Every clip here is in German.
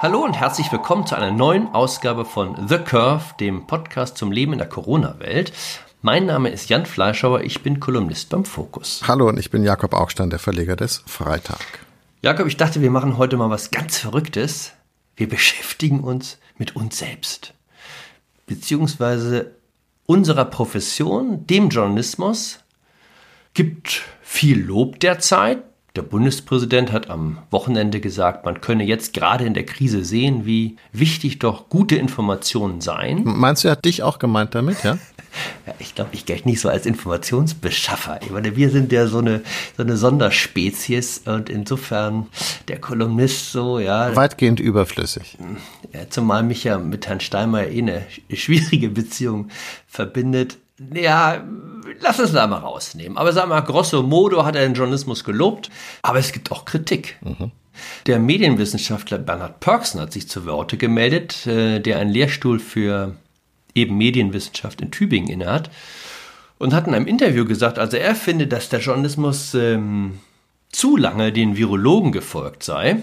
Hallo und herzlich willkommen zu einer neuen Ausgabe von The Curve, dem Podcast zum Leben in der Corona-Welt. Mein Name ist Jan Fleischauer, ich bin Kolumnist beim Fokus. Hallo und ich bin Jakob Augstein, der Verleger des Freitag. Jakob, ich dachte, wir machen heute mal was ganz Verrücktes. Wir beschäftigen uns mit uns selbst. Beziehungsweise unserer Profession, dem Journalismus, gibt viel Lob derzeit. Der Bundespräsident hat am Wochenende gesagt, man könne jetzt gerade in der Krise sehen, wie wichtig doch gute Informationen seien. Meinst du, er hat dich auch gemeint damit, ja? Ja, ich glaube, ich gelte nicht so als Informationsbeschaffer. Ich meine, wir sind ja so eine, so eine Sonderspezies und insofern der Kolumnist so, ja. Weitgehend überflüssig. Ja, zumal mich ja mit Herrn Steinmeier eh eine schwierige Beziehung verbindet. Ja, lass uns da mal rausnehmen. Aber sag mal, grosso modo hat er den Journalismus gelobt, aber es gibt auch Kritik. Mhm. Der Medienwissenschaftler Bernhard Perksen hat sich zu Worte gemeldet, äh, der einen Lehrstuhl für eben Medienwissenschaft in Tübingen innehat und hat in einem Interview gesagt, also er findet, dass der Journalismus ähm, zu lange den Virologen gefolgt sei.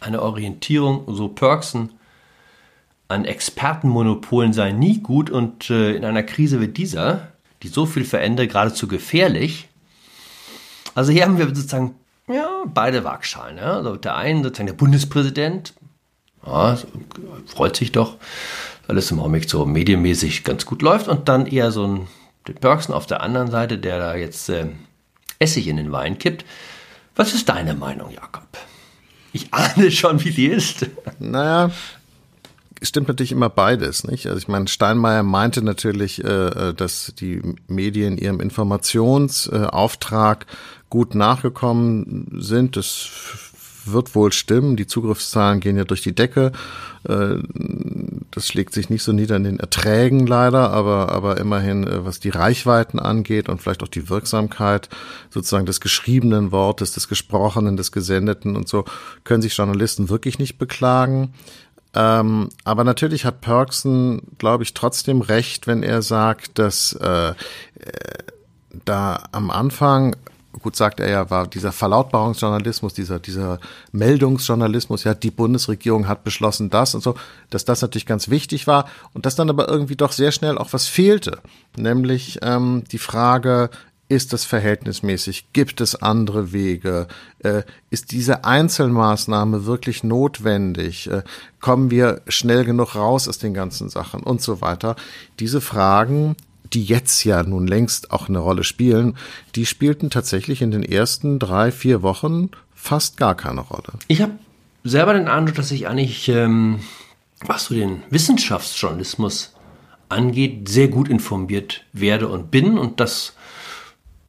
Eine Orientierung, so Perksen, an Expertenmonopolen sei nie gut und äh, in einer Krise wie dieser, die so viel verändert, geradezu gefährlich. Also hier haben wir sozusagen ja, beide Waagschalen. Ja? Also der eine sozusagen der Bundespräsident, ja, freut sich doch, alles im Augenblick so medienmäßig ganz gut läuft und dann eher so ein den Perksen auf der anderen Seite, der da jetzt äh, Essig in den Wein kippt. Was ist deine Meinung, Jakob? Ich ahne schon, wie sie ist. Naja, stimmt natürlich immer beides, nicht? Also ich meine, Steinmeier meinte natürlich, äh, äh dass die Medien ihrem Informationsauftrag gut nachgekommen sind. Das wird wohl stimmen. Die Zugriffszahlen gehen ja durch die Decke. Äh, das schlägt sich nicht so nieder in den Erträgen leider, aber, aber immerhin, äh, was die Reichweiten angeht und vielleicht auch die Wirksamkeit sozusagen des geschriebenen Wortes, des gesprochenen, des gesendeten und so, können sich Journalisten wirklich nicht beklagen. Ähm, aber natürlich hat Perksen, glaube ich, trotzdem recht, wenn er sagt, dass äh, äh, da am Anfang gut sagt er ja, war dieser Verlautbarungsjournalismus, dieser, dieser Meldungsjournalismus, ja, die Bundesregierung hat beschlossen das und so, dass das natürlich ganz wichtig war und dass dann aber irgendwie doch sehr schnell auch was fehlte, nämlich ähm, die Frage, ist das verhältnismäßig? Gibt es andere Wege? Äh, ist diese Einzelmaßnahme wirklich notwendig? Äh, kommen wir schnell genug raus aus den ganzen Sachen und so weiter? Diese Fragen, die jetzt ja nun längst auch eine Rolle spielen, die spielten tatsächlich in den ersten drei, vier Wochen fast gar keine Rolle. Ich habe selber den Eindruck, dass ich eigentlich, ähm, was so den Wissenschaftsjournalismus angeht, sehr gut informiert werde und bin und das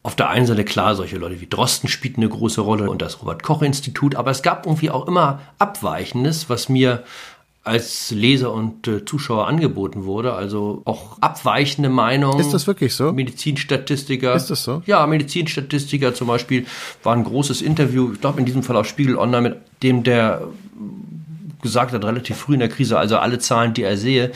auf der einen Seite klar, solche Leute wie Drosten spielten eine große Rolle und das Robert-Koch-Institut, aber es gab irgendwie auch immer Abweichendes, was mir als Leser und äh, Zuschauer angeboten wurde. Also auch abweichende Meinungen. Ist das wirklich so? Medizinstatistiker. Ist das so? Ja, Medizinstatistiker zum Beispiel war ein großes Interview, ich glaube in diesem Fall auf Spiegel Online, mit dem der gesagt hat, relativ früh in der Krise, also alle Zahlen, die er sehe, äh,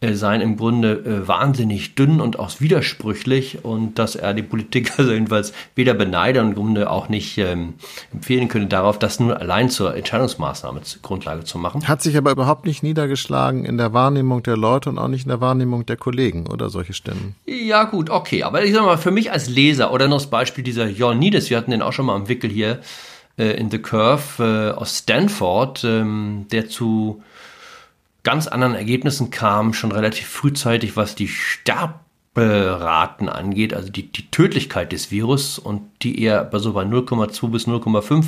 seien im Grunde äh, wahnsinnig dünn und auch widersprüchlich und dass er die Politik also jedenfalls weder beneide und im Grunde auch nicht ähm, empfehlen könne, darauf das nur allein zur Entscheidungsmaßnahme zur Grundlage zu machen. Hat sich aber überhaupt nicht niedergeschlagen in der Wahrnehmung der Leute und auch nicht in der Wahrnehmung der Kollegen oder solche Stimmen. Ja gut, okay, aber ich sag mal, für mich als Leser oder noch das Beispiel dieser Jon Niedes, wir hatten den auch schon mal am Wickel hier äh, in The Curve äh, aus Stanford, ähm, der zu ganz anderen Ergebnissen kam, schon relativ frühzeitig, was die Sterberaten angeht, also die, die Tödlichkeit des Virus und die er bei so bei 0,2 bis 0,5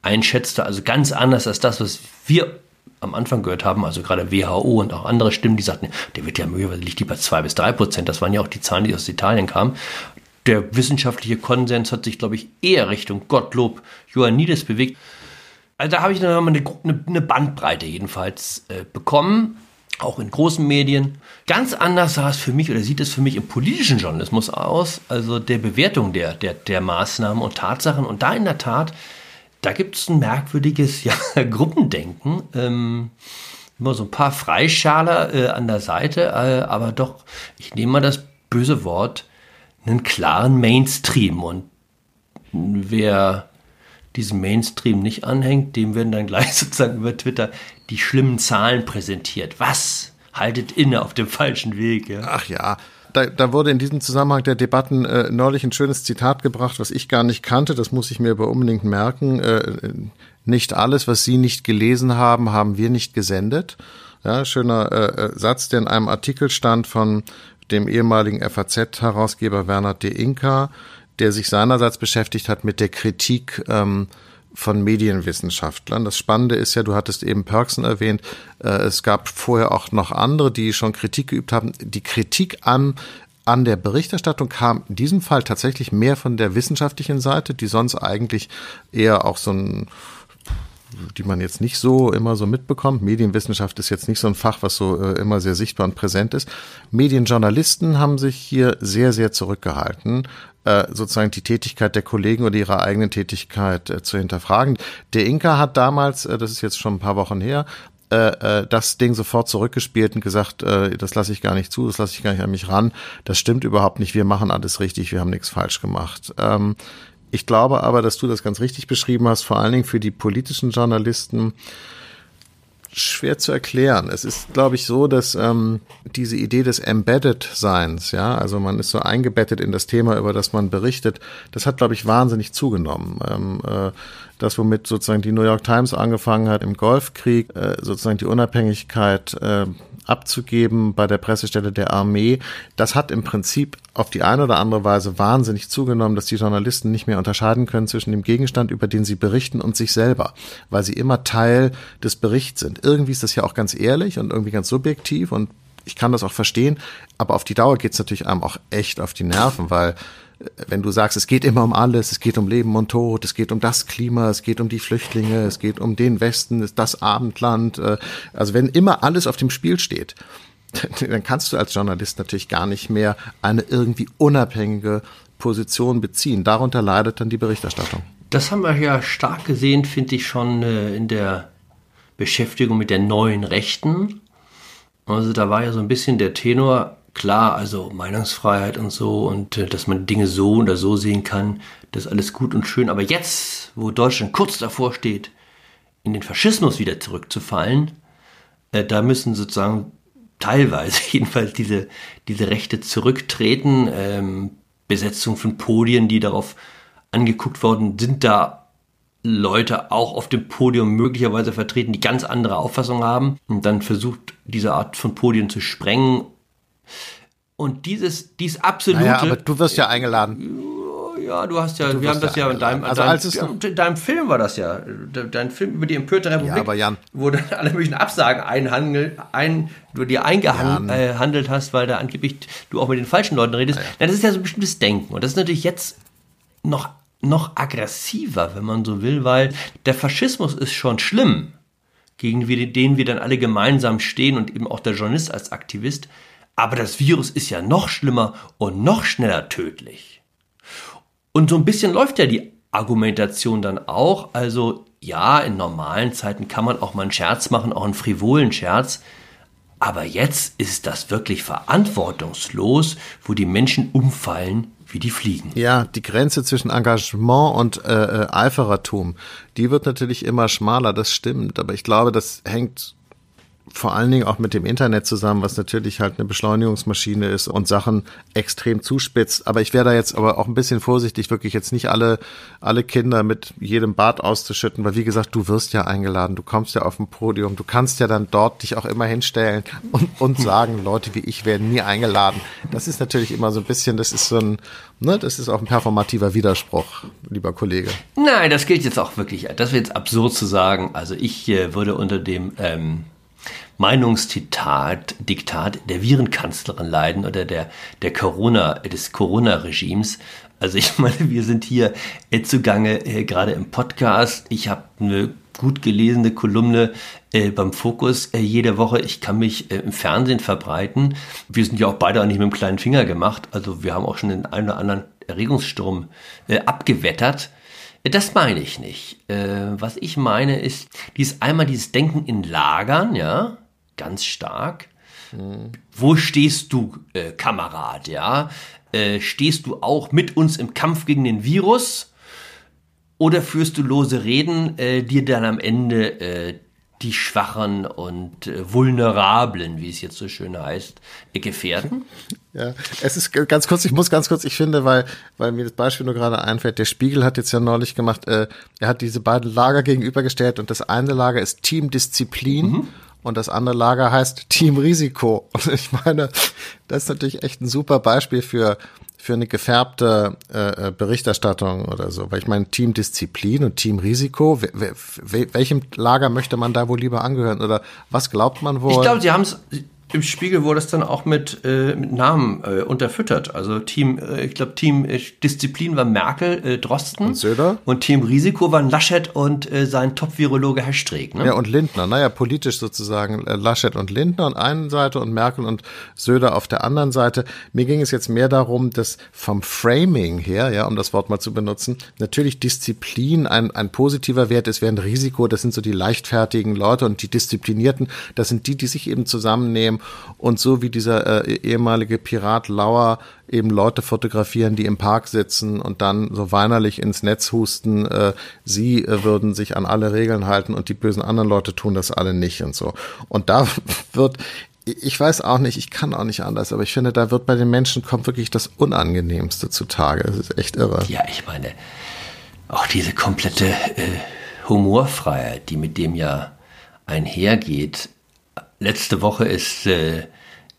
einschätzte, also ganz anders als das, was wir am Anfang gehört haben, also gerade WHO und auch andere Stimmen, die sagten, der wird ja möglicherweise liegt die bei 2 bis 3 Prozent. Das waren ja auch die Zahlen, die aus Italien kamen. Der wissenschaftliche Konsens hat sich, glaube ich, eher Richtung Gottlob Ioannidis bewegt. Also da habe ich dann nochmal eine, eine Bandbreite jedenfalls äh, bekommen, auch in großen Medien. Ganz anders sah es für mich oder sieht es für mich im politischen Journalismus aus, also der Bewertung der, der, der Maßnahmen und Tatsachen. Und da in der Tat, da gibt es ein merkwürdiges ja, Gruppendenken. Ähm, immer so ein paar Freischaler äh, an der Seite, äh, aber doch, ich nehme mal das böse Wort, einen klaren Mainstream. Und wer diesem Mainstream nicht anhängt, dem werden dann gleich sozusagen über Twitter die schlimmen Zahlen präsentiert. Was? Haltet inne auf dem falschen Weg. Ja? Ach ja, da, da wurde in diesem Zusammenhang der Debatten äh, neulich ein schönes Zitat gebracht, was ich gar nicht kannte. Das muss ich mir aber unbedingt merken. Äh, nicht alles, was Sie nicht gelesen haben, haben wir nicht gesendet. Ja, schöner äh, äh Satz, der in einem Artikel stand von dem ehemaligen FAZ-Herausgeber Werner de Inka, der sich seinerseits beschäftigt hat mit der Kritik ähm, von Medienwissenschaftlern. Das Spannende ist ja, du hattest eben Perksen erwähnt, äh, es gab vorher auch noch andere, die schon Kritik geübt haben. Die Kritik an an der Berichterstattung kam in diesem Fall tatsächlich mehr von der wissenschaftlichen Seite, die sonst eigentlich eher auch so ein die man jetzt nicht so immer so mitbekommt. Medienwissenschaft ist jetzt nicht so ein Fach, was so äh, immer sehr sichtbar und präsent ist. Medienjournalisten haben sich hier sehr, sehr zurückgehalten, äh, sozusagen die Tätigkeit der Kollegen oder ihre eigene Tätigkeit äh, zu hinterfragen. Der Inka hat damals, äh, das ist jetzt schon ein paar Wochen her, äh, äh, das Ding sofort zurückgespielt und gesagt, das lasse ich gar nicht zu, das lasse ich gar nicht an mich ran. Das stimmt überhaupt nicht. Wir machen alles richtig, wir haben nichts falsch gemacht. Ähm, ich glaube aber, dass du das ganz richtig beschrieben hast, vor allen Dingen für die politischen Journalisten schwer zu erklären. Es ist, glaube ich, so, dass ähm, diese Idee des Embedded-Seins, ja, also man ist so eingebettet in das Thema, über das man berichtet, das hat, glaube ich, wahnsinnig zugenommen. Ähm, äh, das, womit sozusagen die New York Times angefangen hat im Golfkrieg, äh, sozusagen die Unabhängigkeit äh, abzugeben bei der Pressestelle der Armee, das hat im Prinzip auf die eine oder andere Weise wahnsinnig zugenommen, dass die Journalisten nicht mehr unterscheiden können zwischen dem Gegenstand, über den sie berichten, und sich selber, weil sie immer Teil des Berichts sind. Irgendwie ist das ja auch ganz ehrlich und irgendwie ganz subjektiv und ich kann das auch verstehen, aber auf die Dauer geht es natürlich einem auch echt auf die Nerven, weil wenn du sagst, es geht immer um alles, es geht um Leben und Tod, es geht um das Klima, es geht um die Flüchtlinge, es geht um den Westen, das Abendland, äh, also wenn immer alles auf dem Spiel steht, dann kannst du als Journalist natürlich gar nicht mehr eine irgendwie unabhängige Position beziehen. Darunter leidet dann die Berichterstattung. Das haben wir ja stark gesehen, finde ich, schon äh, in der Beschäftigung mit der neuen Rechten. Also da war ja so ein bisschen der Tenor, klar, also Meinungsfreiheit und so und äh, dass man Dinge so oder so sehen kann, das ist alles gut und schön. Aber jetzt, wo Deutschland kurz davor steht, in den Faschismus wieder zurückzufallen, äh, da müssen sozusagen teilweise jedenfalls diese, diese Rechte zurücktreten. Ähm, Besetzung von Podien, die darauf angeguckt worden sind, da Leute auch auf dem Podium möglicherweise vertreten, die ganz andere Auffassungen haben und dann versucht, diese Art von Podien zu sprengen und dieses, dies absolute. Naja, aber du wirst ja eingeladen. Ja, du hast ja, du wir haben das ja in deinem, also deinem, ja, in deinem Film war das ja, dein Film über die empörte Republik, ja, aber Jan. wo du alle möglichen Absagen einhandelt, ein, du dir eingehandelt äh, hast, weil da angeblich du auch mit den falschen Leuten redest. Ja, ja. das ist ja so ein bestimmtes Denken und das ist natürlich jetzt noch noch aggressiver, wenn man so will, weil der Faschismus ist schon schlimm, gegen den wir dann alle gemeinsam stehen und eben auch der Journalist als Aktivist. Aber das Virus ist ja noch schlimmer und noch schneller tödlich. Und so ein bisschen läuft ja die Argumentation dann auch. Also ja, in normalen Zeiten kann man auch mal einen Scherz machen, auch einen frivolen Scherz. Aber jetzt ist das wirklich verantwortungslos, wo die Menschen umfallen wie die Fliegen. Ja, die Grenze zwischen Engagement und äh, äh Eiferertum, die wird natürlich immer schmaler, das stimmt. Aber ich glaube, das hängt vor allen Dingen auch mit dem Internet zusammen, was natürlich halt eine Beschleunigungsmaschine ist und Sachen extrem zuspitzt. Aber ich wäre da jetzt aber auch ein bisschen vorsichtig, wirklich jetzt nicht alle, alle Kinder mit jedem Bad auszuschütten, weil wie gesagt, du wirst ja eingeladen, du kommst ja auf ein Podium, du kannst ja dann dort dich auch immer hinstellen und, und sagen, Leute wie ich werden nie eingeladen. Das ist natürlich immer so ein bisschen, das ist so ein, ne, das ist auch ein performativer Widerspruch, lieber Kollege. Nein, das gilt jetzt auch wirklich, das wird jetzt absurd zu sagen. Also ich äh, würde unter dem, ähm, Meinungsdiktat Diktat der Virenkanzlerin leiden oder der, der Corona, des Corona-Regimes. Also ich meine, wir sind hier äh, zugange, äh, gerade im Podcast. Ich habe eine gut gelesene Kolumne äh, beim Fokus äh, jede Woche. Ich kann mich äh, im Fernsehen verbreiten. Wir sind ja auch beide auch nicht mit dem kleinen Finger gemacht. Also wir haben auch schon den einen oder anderen Erregungssturm äh, abgewettert. Das meine ich nicht. Äh, was ich meine ist, dies einmal dieses Denken in Lagern, ja, ganz stark. Mhm. Wo stehst du, äh, Kamerad, ja? Äh, stehst du auch mit uns im Kampf gegen den Virus? Oder führst du lose Reden, äh, die dann am Ende äh, die Schwachen und äh, Vulnerablen, wie es jetzt so schön heißt, äh, gefährden? Ja, es ist ganz kurz, ich muss ganz kurz, ich finde, weil, weil mir das Beispiel nur gerade einfällt, der Spiegel hat jetzt ja neulich gemacht, äh, er hat diese beiden Lager gegenübergestellt und das eine Lager ist Team Disziplin mhm. Und das andere Lager heißt Team Risiko. Und ich meine, das ist natürlich echt ein super Beispiel für, für eine gefärbte äh, äh Berichterstattung oder so. Weil ich meine, Team Disziplin und Team Risiko, welchem Lager möchte man da wohl lieber angehören? Oder was glaubt man wohl? Ich glaube, sie haben es im Spiegel wurde es dann auch mit, äh, mit Namen äh, unterfüttert. Also Team, äh, ich glaube, Team äh, Disziplin war Merkel, äh, Drosten. Und Söder. Und Team Risiko waren Laschet und äh, sein Top-Virologe Herr Streeck. Ne? Ja, und Lindner. Naja, politisch sozusagen äh, Laschet und Lindner an einer Seite und Merkel und Söder auf der anderen Seite. Mir ging es jetzt mehr darum, dass vom Framing her, ja, um das Wort mal zu benutzen, natürlich Disziplin ein, ein positiver Wert ist, während Risiko, das sind so die leichtfertigen Leute und die Disziplinierten, das sind die, die sich eben zusammennehmen und so wie dieser äh, ehemalige Pirat Lauer eben Leute fotografieren, die im Park sitzen und dann so weinerlich ins Netz husten, äh, sie äh, würden sich an alle Regeln halten und die bösen anderen Leute tun das alle nicht und so. Und da wird ich weiß auch nicht, ich kann auch nicht anders, aber ich finde, da wird bei den Menschen kommt wirklich das Unangenehmste zutage. Das ist echt irre. Ja, ich meine, auch diese komplette äh, Humorfreiheit, die mit dem ja einhergeht, Letzte Woche ist äh,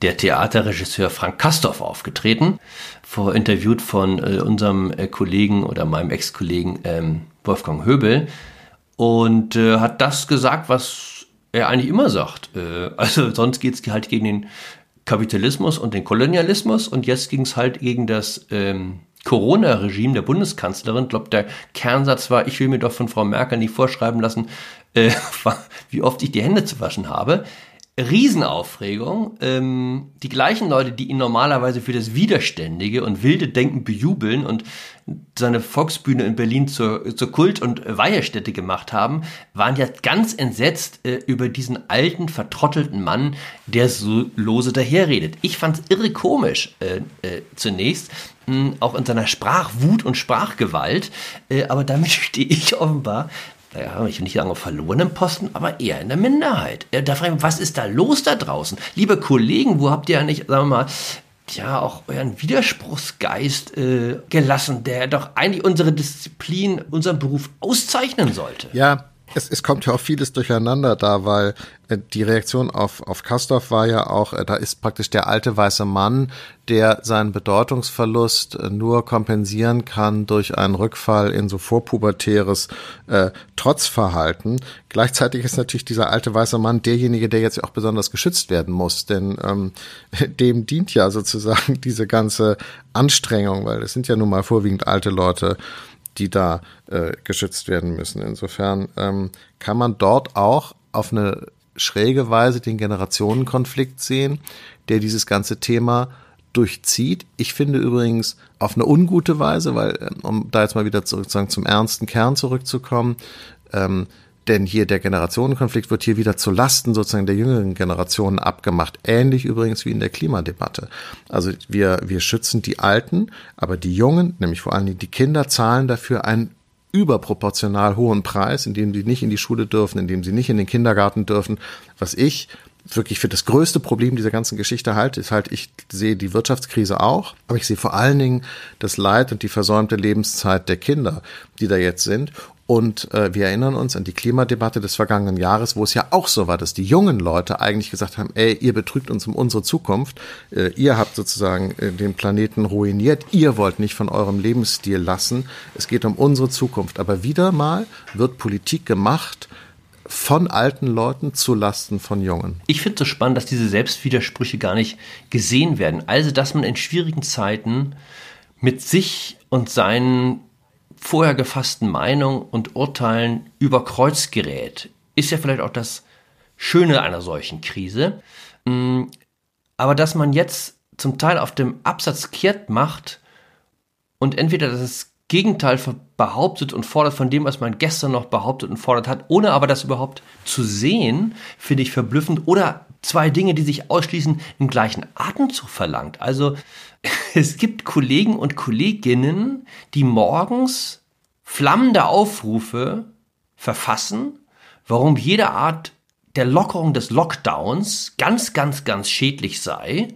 der Theaterregisseur Frank Kastorf aufgetreten, vorinterviewt von äh, unserem äh, Kollegen oder meinem Ex-Kollegen ähm, Wolfgang Höbel und äh, hat das gesagt, was er eigentlich immer sagt. Äh, also sonst geht es halt gegen den Kapitalismus und den Kolonialismus und jetzt ging es halt gegen das ähm, Corona-Regime der Bundeskanzlerin. Ich glaube, der Kernsatz war, ich will mir doch von Frau Merkel nicht vorschreiben lassen, äh, wie oft ich die Hände zu waschen habe. Riesenaufregung. Ähm, die gleichen Leute, die ihn normalerweise für das Widerständige und wilde Denken bejubeln und seine Volksbühne in Berlin zur, zur Kult- und Weihestätte gemacht haben, waren ja ganz entsetzt äh, über diesen alten, vertrottelten Mann, der so lose daherredet. Ich fand's irre komisch äh, äh, zunächst, mh, auch in seiner Sprachwut und Sprachgewalt, äh, aber damit stehe ich offenbar naja, ich will nicht sagen auf verlorenen Posten, aber eher in der Minderheit. Da frage ich mich, was ist da los da draußen? Liebe Kollegen, wo habt ihr eigentlich, sagen wir mal, ja, auch euren Widerspruchsgeist äh, gelassen, der doch eigentlich unsere Disziplin, unseren Beruf auszeichnen sollte? Ja, es, es kommt ja auch vieles durcheinander da, weil äh, die Reaktion auf, auf Kastorf war ja auch, äh, da ist praktisch der alte weiße Mann, der seinen Bedeutungsverlust äh, nur kompensieren kann durch einen Rückfall in so vorpubertäres äh, Trotzverhalten. Gleichzeitig ist natürlich dieser alte weiße Mann derjenige, der jetzt auch besonders geschützt werden muss, denn ähm, dem dient ja sozusagen diese ganze Anstrengung, weil es sind ja nun mal vorwiegend alte Leute, die da äh, geschützt werden müssen. Insofern ähm, kann man dort auch auf eine schräge Weise den Generationenkonflikt sehen, der dieses ganze Thema durchzieht. Ich finde übrigens auf eine ungute Weise, weil, ähm, um da jetzt mal wieder sozusagen zum ernsten Kern zurückzukommen, ähm, denn hier der Generationenkonflikt wird hier wieder zu Lasten sozusagen der jüngeren Generationen abgemacht. Ähnlich übrigens wie in der Klimadebatte. Also wir, wir schützen die Alten, aber die Jungen, nämlich vor allen Dingen die Kinder, zahlen dafür einen überproportional hohen Preis, indem sie nicht in die Schule dürfen, indem sie nicht in den Kindergarten dürfen. Was ich wirklich für das größte Problem dieser ganzen Geschichte halte, ist halt, ich sehe die Wirtschaftskrise auch, aber ich sehe vor allen Dingen das Leid und die versäumte Lebenszeit der Kinder, die da jetzt sind. Und äh, wir erinnern uns an die Klimadebatte des vergangenen Jahres, wo es ja auch so war, dass die jungen Leute eigentlich gesagt haben, ey, ihr betrügt uns um unsere Zukunft, äh, ihr habt sozusagen äh, den Planeten ruiniert, ihr wollt nicht von eurem Lebensstil lassen, es geht um unsere Zukunft. Aber wieder mal wird Politik gemacht von alten Leuten zu Lasten von Jungen. Ich finde es so spannend, dass diese Selbstwidersprüche gar nicht gesehen werden. Also, dass man in schwierigen Zeiten mit sich und seinen vorher gefassten Meinungen und Urteilen über Kreuz gerät, ist ja vielleicht auch das Schöne einer solchen Krise. Mm, aber dass man jetzt zum Teil auf dem Absatz kehrt macht und entweder das Gegenteil behauptet und fordert von dem, was man gestern noch behauptet und fordert hat, ohne aber das überhaupt zu sehen, finde ich verblüffend. Oder zwei Dinge, die sich ausschließen, im gleichen Atemzug verlangt. Also es gibt Kollegen und Kolleginnen, die morgens flammende Aufrufe verfassen, warum jede Art der Lockerung des Lockdowns ganz, ganz, ganz schädlich sei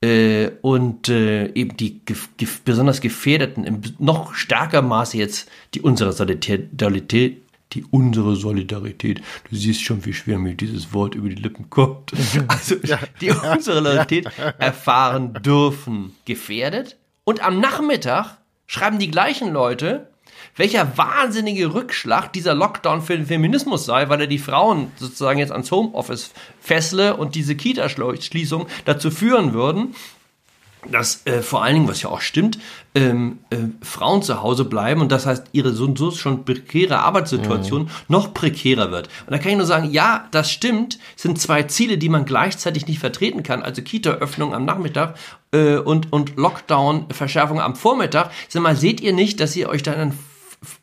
äh, und äh, eben die gef gef besonders Gefährdeten im noch stärker Maße jetzt die unsere Solidarität, die unsere Solidarität, du siehst schon, wie schwer mir dieses Wort über die Lippen kommt, also die unsere Solidarität erfahren dürfen, gefährdet. Und am Nachmittag schreiben die gleichen Leute, welcher wahnsinnige Rückschlag dieser Lockdown für den Feminismus sei, weil er die Frauen sozusagen jetzt ans Homeoffice fessle und diese Kita-Schließung dazu führen würden, dass äh, vor allen Dingen, was ja auch stimmt, ähm, äh, Frauen zu Hause bleiben und das heißt, ihre so, so schon prekäre Arbeitssituation mhm. noch prekärer wird. Und da kann ich nur sagen, ja, das stimmt, sind zwei Ziele, die man gleichzeitig nicht vertreten kann. Also Kita-Öffnung am Nachmittag äh, und, und Lockdown-Verschärfung am Vormittag. Sag mal, seht ihr nicht, dass ihr euch da einen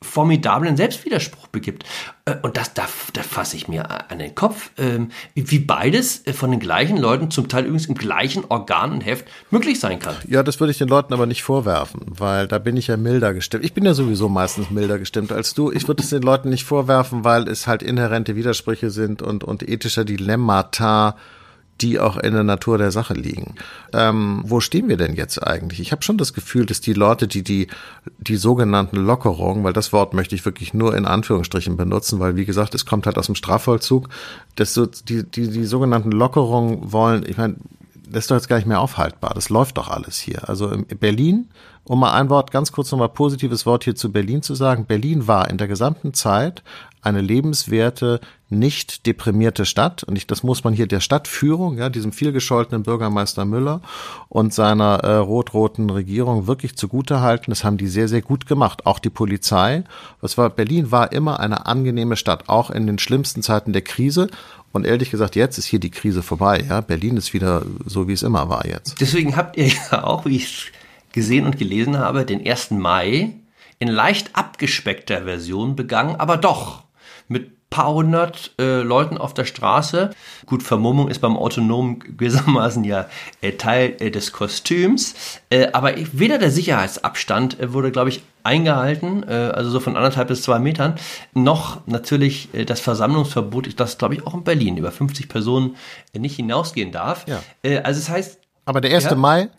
formidablen Selbstwiderspruch begibt. Äh, und das, da, da fasse ich mir an den Kopf, ähm, wie beides äh, von den gleichen Leuten, zum Teil übrigens im gleichen Organ und Heft, möglich sein kann. Ja, das würde ich den Leuten aber nicht vorwerfen, weil da bin ich ja milder gestimmt. Ich bin ja sowieso meistens milder gestimmt als du. Ich würde es den Leuten nicht vorwerfen, weil es halt inhärente Widersprüche sind und, und ethische Dilemmata die auch in der Natur der Sache liegen. Ähm, wo stehen wir denn jetzt eigentlich? Ich habe schon das Gefühl, dass die Leute, die die die sogenannten Lockerungen, weil das Wort möchte ich wirklich nur in Anführungsstrichen benutzen, weil wie gesagt, es kommt halt aus dem Strafvollzug, dass so die die die sogenannten Lockerungen wollen. Ich meine, das ist doch jetzt gar nicht mehr aufhaltbar. Das läuft doch alles hier. Also in Berlin, um mal ein Wort, ganz kurz nochmal positives Wort hier zu Berlin zu sagen. Berlin war in der gesamten Zeit eine lebenswerte, nicht deprimierte Stadt. Und ich, das muss man hier der Stadtführung, ja, diesem vielgescholtenen Bürgermeister Müller und seiner äh, rot-roten Regierung wirklich zugutehalten. Das haben die sehr, sehr gut gemacht. Auch die Polizei. Was war, Berlin war immer eine angenehme Stadt, auch in den schlimmsten Zeiten der Krise. Und ehrlich gesagt, jetzt ist hier die Krise vorbei. Ja, Berlin ist wieder so, wie es immer war jetzt. Deswegen habt ihr ja auch, wie ich gesehen und gelesen habe, den 1. Mai in leicht abgespeckter Version begangen, aber doch mit paar hundert äh, Leuten auf der Straße. Gut, Vermummung ist beim Autonomen gewissermaßen ja äh, Teil äh, des Kostüms, äh, aber weder der Sicherheitsabstand äh, wurde, glaube ich, eingehalten, äh, also so von anderthalb bis zwei Metern, noch natürlich das Versammlungsverbot, das glaube ich auch in Berlin über 50 Personen nicht hinausgehen darf. Ja. also das heißt, aber der 1. Ja, Mai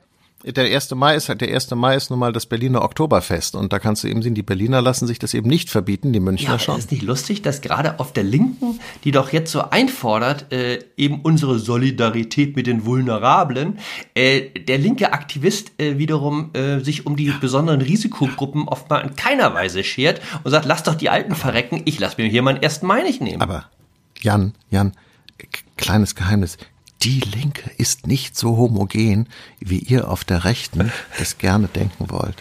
der 1. Mai ist halt, der 1. Mai ist nun mal das Berliner Oktoberfest und da kannst du eben sehen, die Berliner lassen sich das eben nicht verbieten, die Münchner ja, schon. Ist nicht lustig, dass gerade auf der Linken, die doch jetzt so einfordert, äh, eben unsere Solidarität mit den Vulnerablen, äh, der linke Aktivist äh, wiederum äh, sich um die besonderen Risikogruppen oftmal in keiner Weise schert und sagt, lass doch die Alten verrecken, ich lass mir hier meinen 1. Mai nicht nehmen. Aber Jan, Jan, kleines Geheimnis die Linke ist nicht so homogen, wie ihr auf der Rechten das gerne denken wollt.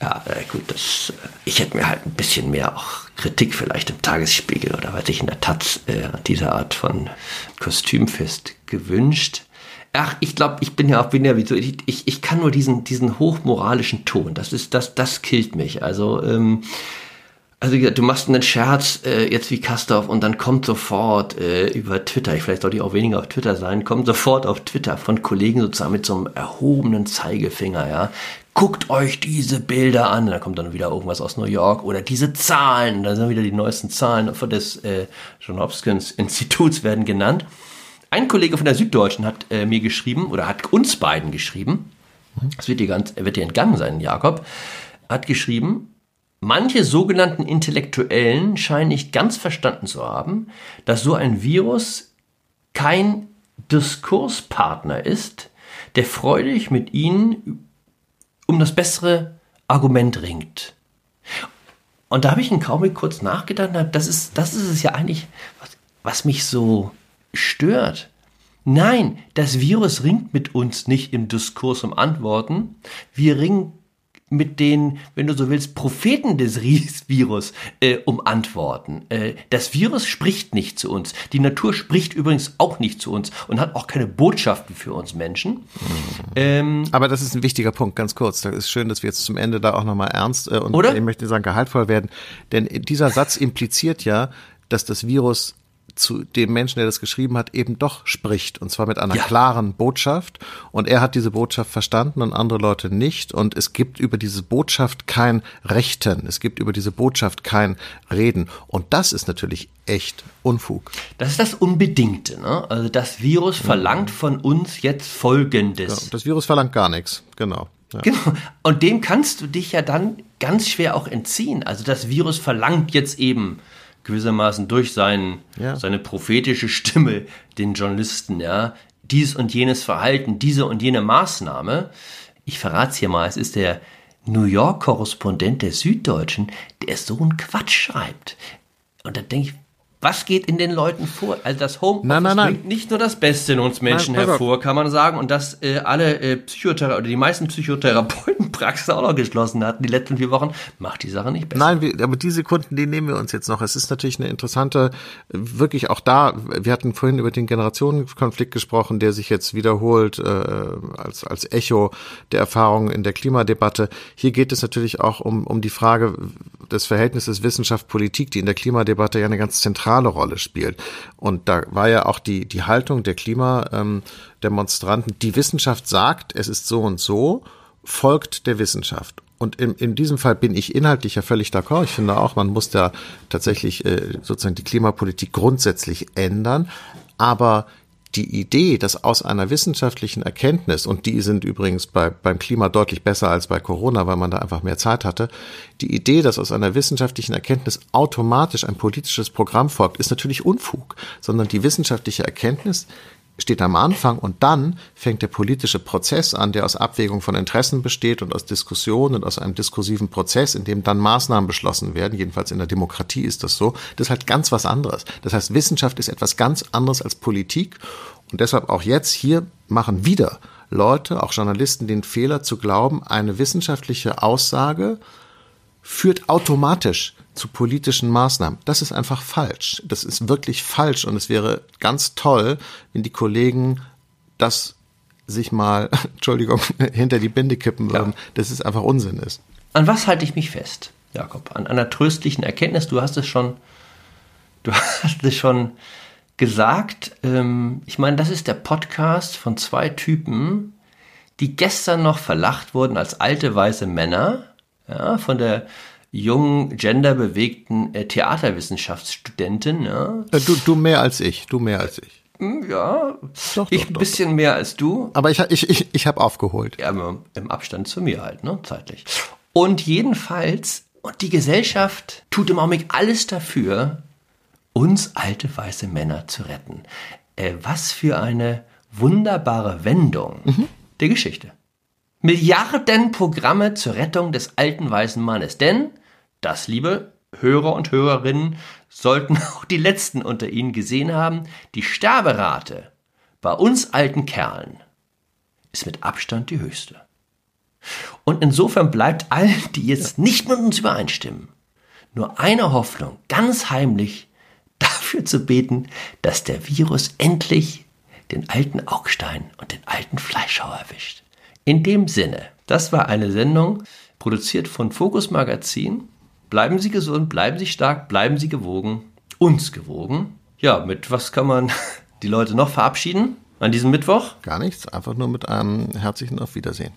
Ja, gut, das, äh, ich hätte mir halt ein bisschen mehr auch Kritik vielleicht im Tagesspiegel oder weiß ich in der Taz äh, dieser Art von Kostümfest gewünscht. Ach, ich glaube, ich bin ja auch bin ja wie so, ich, ich, ich kann nur diesen diesen hochmoralischen Ton. Das ist das das killt mich. Also ähm, also du machst einen Scherz äh, jetzt wie Kastorf und dann kommt sofort äh, über Twitter, ich vielleicht sollte ich auch weniger auf Twitter sein, kommt sofort auf Twitter von Kollegen sozusagen mit so einem erhobenen Zeigefinger, ja. Guckt euch diese Bilder an, da kommt dann wieder irgendwas aus New York oder diese Zahlen, da sind wieder die neuesten Zahlen des äh, John Hopkins Instituts werden genannt. Ein Kollege von der Süddeutschen hat äh, mir geschrieben oder hat uns beiden geschrieben, das wird dir ganz, wird dir entgangen sein, Jakob, hat geschrieben, Manche sogenannten Intellektuellen scheinen nicht ganz verstanden zu haben, dass so ein Virus kein Diskurspartner ist, der freudig mit ihnen um das bessere Argument ringt. Und da habe ich einen Kaum kurz nachgedacht, das ist, das ist es ja eigentlich, was, was mich so stört. Nein, das Virus ringt mit uns nicht im Diskurs um Antworten. Wir ringen mit den, wenn du so willst, Propheten des Virus äh, um Antworten. Äh, das Virus spricht nicht zu uns. Die Natur spricht übrigens auch nicht zu uns und hat auch keine Botschaften für uns Menschen. Mhm. Ähm, Aber das ist ein wichtiger Punkt, ganz kurz. Das ist schön, dass wir jetzt zum Ende da auch nochmal ernst äh, und oder? ich möchte sagen gehaltvoll werden. Denn dieser Satz impliziert ja, dass das Virus zu dem Menschen, der das geschrieben hat, eben doch spricht. Und zwar mit einer ja. klaren Botschaft. Und er hat diese Botschaft verstanden und andere Leute nicht. Und es gibt über diese Botschaft kein Rechten. Es gibt über diese Botschaft kein Reden. Und das ist natürlich echt Unfug. Das ist das Unbedingte. Ne? Also das Virus verlangt von uns jetzt Folgendes. Ja, das Virus verlangt gar nichts. Genau. Ja. Genau. Und dem kannst du dich ja dann ganz schwer auch entziehen. Also das Virus verlangt jetzt eben gewissermaßen durch sein, ja. seine prophetische Stimme den Journalisten, ja, dies und jenes Verhalten, diese und jene Maßnahme. Ich verrate es hier mal, es ist der New York-Korrespondent der Süddeutschen, der so einen Quatsch schreibt. Und da denke ich, was geht in den Leuten vor? Also das Homeoffice nein, nein, nein. bringt nicht nur das Beste in uns Menschen hervor, kann man sagen. Und dass äh, alle äh, Psychothera oder die meisten Psychotherapeuten Praxis auch noch geschlossen hatten die letzten vier Wochen, macht die Sache nicht besser. Nein, wir, aber die Sekunden, die nehmen wir uns jetzt noch. Es ist natürlich eine interessante, wirklich auch da, wir hatten vorhin über den Generationenkonflikt gesprochen, der sich jetzt wiederholt äh, als, als Echo der Erfahrungen in der Klimadebatte. Hier geht es natürlich auch um, um die Frage des Verhältnisses Wissenschaft-Politik, die in der Klimadebatte ja eine ganz zentrale Rolle spielt. Und da war ja auch die, die Haltung der Klimademonstranten, die Wissenschaft sagt, es ist so und so, folgt der Wissenschaft. Und in, in diesem Fall bin ich inhaltlich ja völlig d'accord. Ich finde auch, man muss da tatsächlich äh, sozusagen die Klimapolitik grundsätzlich ändern. Aber die Idee, dass aus einer wissenschaftlichen Erkenntnis, und die sind übrigens bei, beim Klima deutlich besser als bei Corona, weil man da einfach mehr Zeit hatte, die Idee, dass aus einer wissenschaftlichen Erkenntnis automatisch ein politisches Programm folgt, ist natürlich Unfug, sondern die wissenschaftliche Erkenntnis steht am Anfang und dann fängt der politische Prozess an, der aus Abwägung von Interessen besteht und aus Diskussionen und aus einem diskursiven Prozess, in dem dann Maßnahmen beschlossen werden. Jedenfalls in der Demokratie ist das so. Das ist halt ganz was anderes. Das heißt, Wissenschaft ist etwas ganz anderes als Politik und deshalb auch jetzt hier machen wieder Leute, auch Journalisten, den Fehler zu glauben, eine wissenschaftliche Aussage führt automatisch zu politischen Maßnahmen. Das ist einfach falsch. Das ist wirklich falsch und es wäre ganz toll, wenn die Kollegen das sich mal, Entschuldigung, hinter die Binde kippen würden, ja. dass es einfach Unsinn ist. An was halte ich mich fest, Jakob? An einer tröstlichen Erkenntnis. Du hast es schon, du hast es schon gesagt. Ähm, ich meine, das ist der Podcast von zwei Typen, die gestern noch verlacht wurden als alte weiße Männer, ja, von der jungen, genderbewegten äh, Theaterwissenschaftsstudentin. Ja. Äh, du, du mehr als ich, du mehr als ich. Hm, ja, doch, ich ein bisschen mehr als du. Aber ich, ich, ich, ich habe aufgeholt. Ja, im Abstand zu mir halt, ne, zeitlich. Und jedenfalls, und die Gesellschaft tut im Augenblick alles dafür, uns alte weiße Männer zu retten. Äh, was für eine wunderbare Wendung mhm. der Geschichte. Milliarden Programme zur Rettung des alten weißen Mannes. Denn das, liebe Hörer und Hörerinnen, sollten auch die letzten unter Ihnen gesehen haben, die Sterberate bei uns alten Kerlen ist mit Abstand die höchste. Und insofern bleibt allen, die jetzt nicht mit uns übereinstimmen, nur eine Hoffnung, ganz heimlich dafür zu beten, dass der Virus endlich den alten Augstein und den alten Fleischhauer erwischt. In dem Sinne, das war eine Sendung, produziert von Focus Magazin Bleiben Sie gesund, bleiben Sie stark, bleiben Sie gewogen, uns gewogen. Ja, mit was kann man die Leute noch verabschieden an diesem Mittwoch? Gar nichts, einfach nur mit einem herzlichen Auf Wiedersehen.